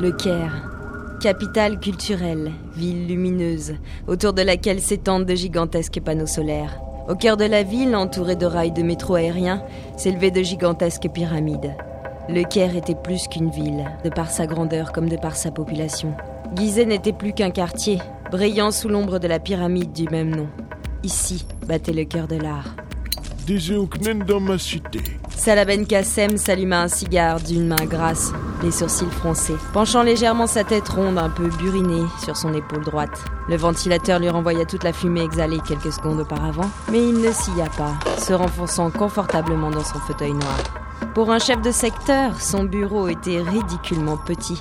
Le Caire. Capitale culturelle, ville lumineuse, autour de laquelle s'étendent de gigantesques panneaux solaires. Au cœur de la ville, entourée de rails de métro aérien, s'élevaient de gigantesques pyramides. Le Caire était plus qu'une ville, de par sa grandeur comme de par sa population. Gizeh n'était plus qu'un quartier, brillant sous l'ombre de la pyramide du même nom. Ici battait le cœur de l'art. Des dans ma cité. Salah Ben Kassem s'alluma un cigare d'une main grasse, les sourcils froncés, penchant légèrement sa tête ronde un peu burinée sur son épaule droite. Le ventilateur lui renvoya toute la fumée exhalée quelques secondes auparavant, mais il ne scia pas, se renfonçant confortablement dans son fauteuil noir. Pour un chef de secteur, son bureau était ridiculement petit,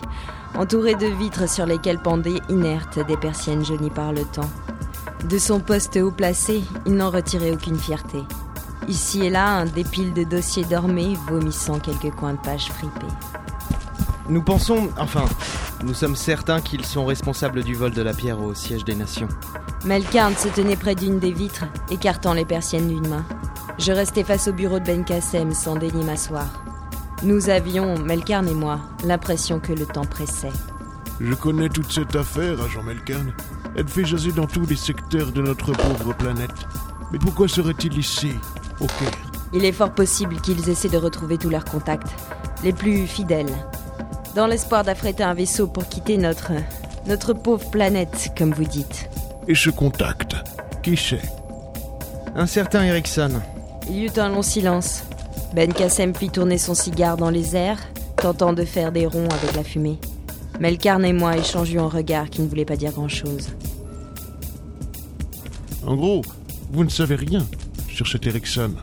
entouré de vitres sur lesquelles pendaient inertes des persiennes jaunies par le temps. De son poste haut placé, il n'en retirait aucune fierté. Ici et là, un dépile de dossiers dormés, vomissant quelques coins de pages fripés. Nous pensons, enfin, nous sommes certains qu'ils sont responsables du vol de la pierre au siège des nations. Melkarn se tenait près d'une des vitres, écartant les persiennes d'une main. Je restais face au bureau de Ben Kassem sans daigner m'asseoir. Nous avions, Melkarn et moi, l'impression que le temps pressait. Je connais toute cette affaire, agent Melkarn. Elle fait jaser dans tous les secteurs de notre pauvre planète. Mais pourquoi serait-il ici, au Caire Il est fort possible qu'ils essaient de retrouver tous leurs contacts, les plus fidèles, dans l'espoir d'affréter un vaisseau pour quitter notre. notre pauvre planète, comme vous dites. Et ce contact, qui c'est? Un certain Erickson. Il y eut un long silence. Ben Kassem fit tourner son cigare dans les airs, tentant de faire des ronds avec la fumée. Melkarn et moi échangions un regard qui ne voulait pas dire grand-chose. En gros, vous ne savez rien sur cet Erickson.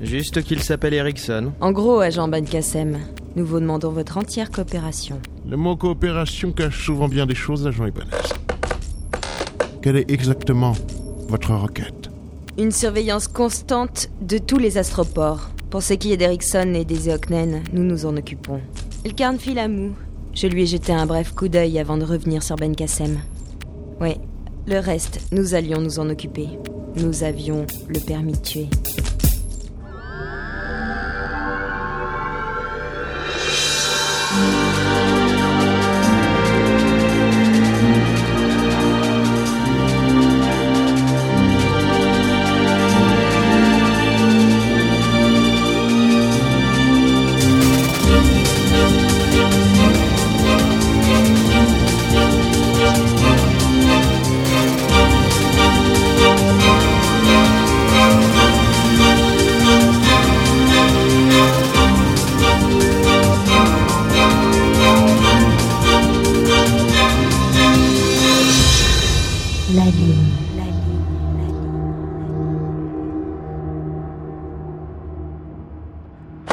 Juste qu'il s'appelle Erickson. En gros, agent Ben Kassem, nous vous demandons votre entière coopération. Le mot coopération cache souvent bien des choses, agent Ibanez. Quelle est exactement votre requête? Une surveillance constante de tous les astroports. Pour ce qui est d'Erickson et des Eoknen, nous nous en occupons. Elkarn fit la moue. Je lui ai jeté un bref coup d'œil avant de revenir sur Ben Kassem. Oui, le reste, nous allions nous en occuper. Nous avions le permis de tuer.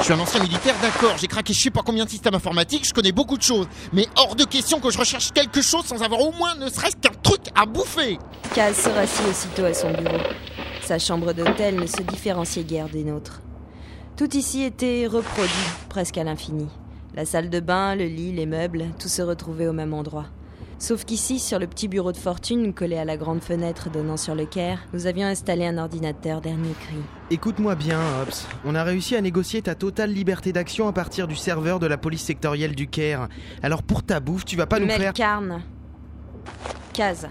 Suis un ancien militaire, d'accord, j'ai craqué je sais pas combien de systèmes informatiques, je connais beaucoup de choses, mais hors de question que je recherche quelque chose sans avoir au moins ne serait-ce qu'un truc à bouffer Kaz se rassit aussitôt à son bureau. Sa chambre d'hôtel ne se différenciait guère des nôtres. Tout ici était reproduit, presque à l'infini. La salle de bain, le lit, les meubles, tout se retrouvait au même endroit. Sauf qu'ici, sur le petit bureau de fortune collé à la grande fenêtre donnant sur le Caire, nous avions installé un ordinateur dernier cri. Écoute-moi bien, Hobbs. On a réussi à négocier ta totale liberté d'action à partir du serveur de la police sectorielle du Caire. Alors pour ta bouffe, tu vas pas nous faire... Melkarn. Kaz.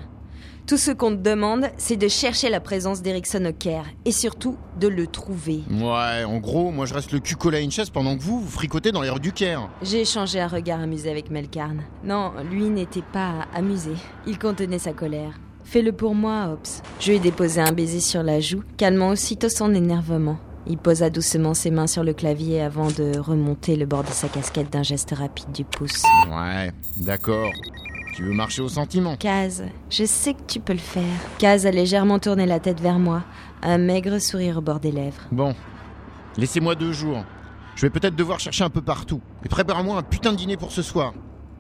Tout ce qu'on te demande, c'est de chercher la présence d'Erickson au Caire. Et surtout, de le trouver. Ouais, en gros, moi je reste le cul collé à une chaise pendant que vous, vous fricotez dans les rues du Caire. J'ai échangé un regard amusé avec Melkarn. Non, lui n'était pas amusé. Il contenait sa colère. Fais-le pour moi, Hobbs. Je lui ai déposé un baiser sur la joue, calmant aussitôt son énervement. Il posa doucement ses mains sur le clavier avant de remonter le bord de sa casquette d'un geste rapide du pouce. Ouais, d'accord. Tu veux marcher au sentiment Kaz, je sais que tu peux le faire. Kaz a légèrement tourné la tête vers moi, un maigre sourire au bord des lèvres. Bon, laissez-moi deux jours. Je vais peut-être devoir chercher un peu partout. Et prépare-moi un putain de dîner pour ce soir.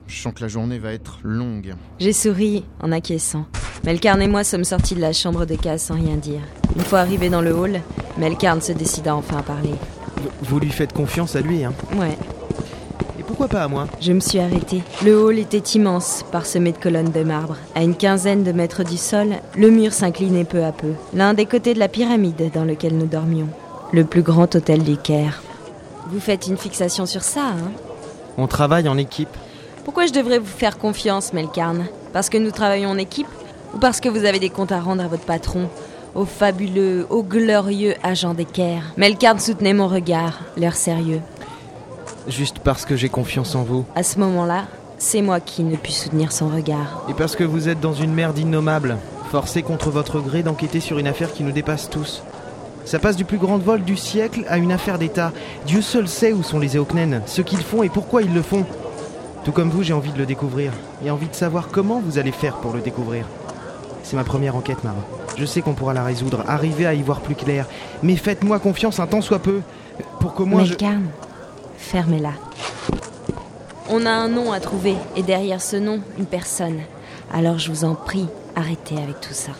Je sens que la journée va être longue. J'ai souri en acquiesçant. Melkarn et moi sommes sortis de la chambre de Kaz sans rien dire. Une fois arrivés dans le hall, Melkarn se décida enfin à parler. Vous lui faites confiance à lui, hein Ouais, pourquoi pas à moi je me suis arrêtée. Le hall était immense, parsemé de colonnes de marbre. À une quinzaine de mètres du sol, le mur s'inclinait peu à peu. L'un des côtés de la pyramide dans lequel nous dormions. Le plus grand hôtel du Caire. Vous faites une fixation sur ça, hein On travaille en équipe. Pourquoi je devrais vous faire confiance, Melkarn? Parce que nous travaillons en équipe Ou parce que vous avez des comptes à rendre à votre patron Au fabuleux, au glorieux agent d'équerre Melkarn soutenait mon regard, l'air sérieux. Juste parce que j'ai confiance en vous. À ce moment-là, c'est moi qui ne puis soutenir son regard. Et parce que vous êtes dans une merde innommable, forcé contre votre gré d'enquêter sur une affaire qui nous dépasse tous. Ça passe du plus grand vol du siècle à une affaire d'État. Dieu seul sait où sont les Eoknen, ce qu'ils font et pourquoi ils le font. Tout comme vous, j'ai envie de le découvrir. Et envie de savoir comment vous allez faire pour le découvrir. C'est ma première enquête, Mara. Je sais qu'on pourra la résoudre, arriver à y voir plus clair. Mais faites-moi confiance un temps soit peu. Pour que moi. Melkarn, fermez-la. On a un nom à trouver, et derrière ce nom, une personne. Alors je vous en prie, arrêtez avec tout ça.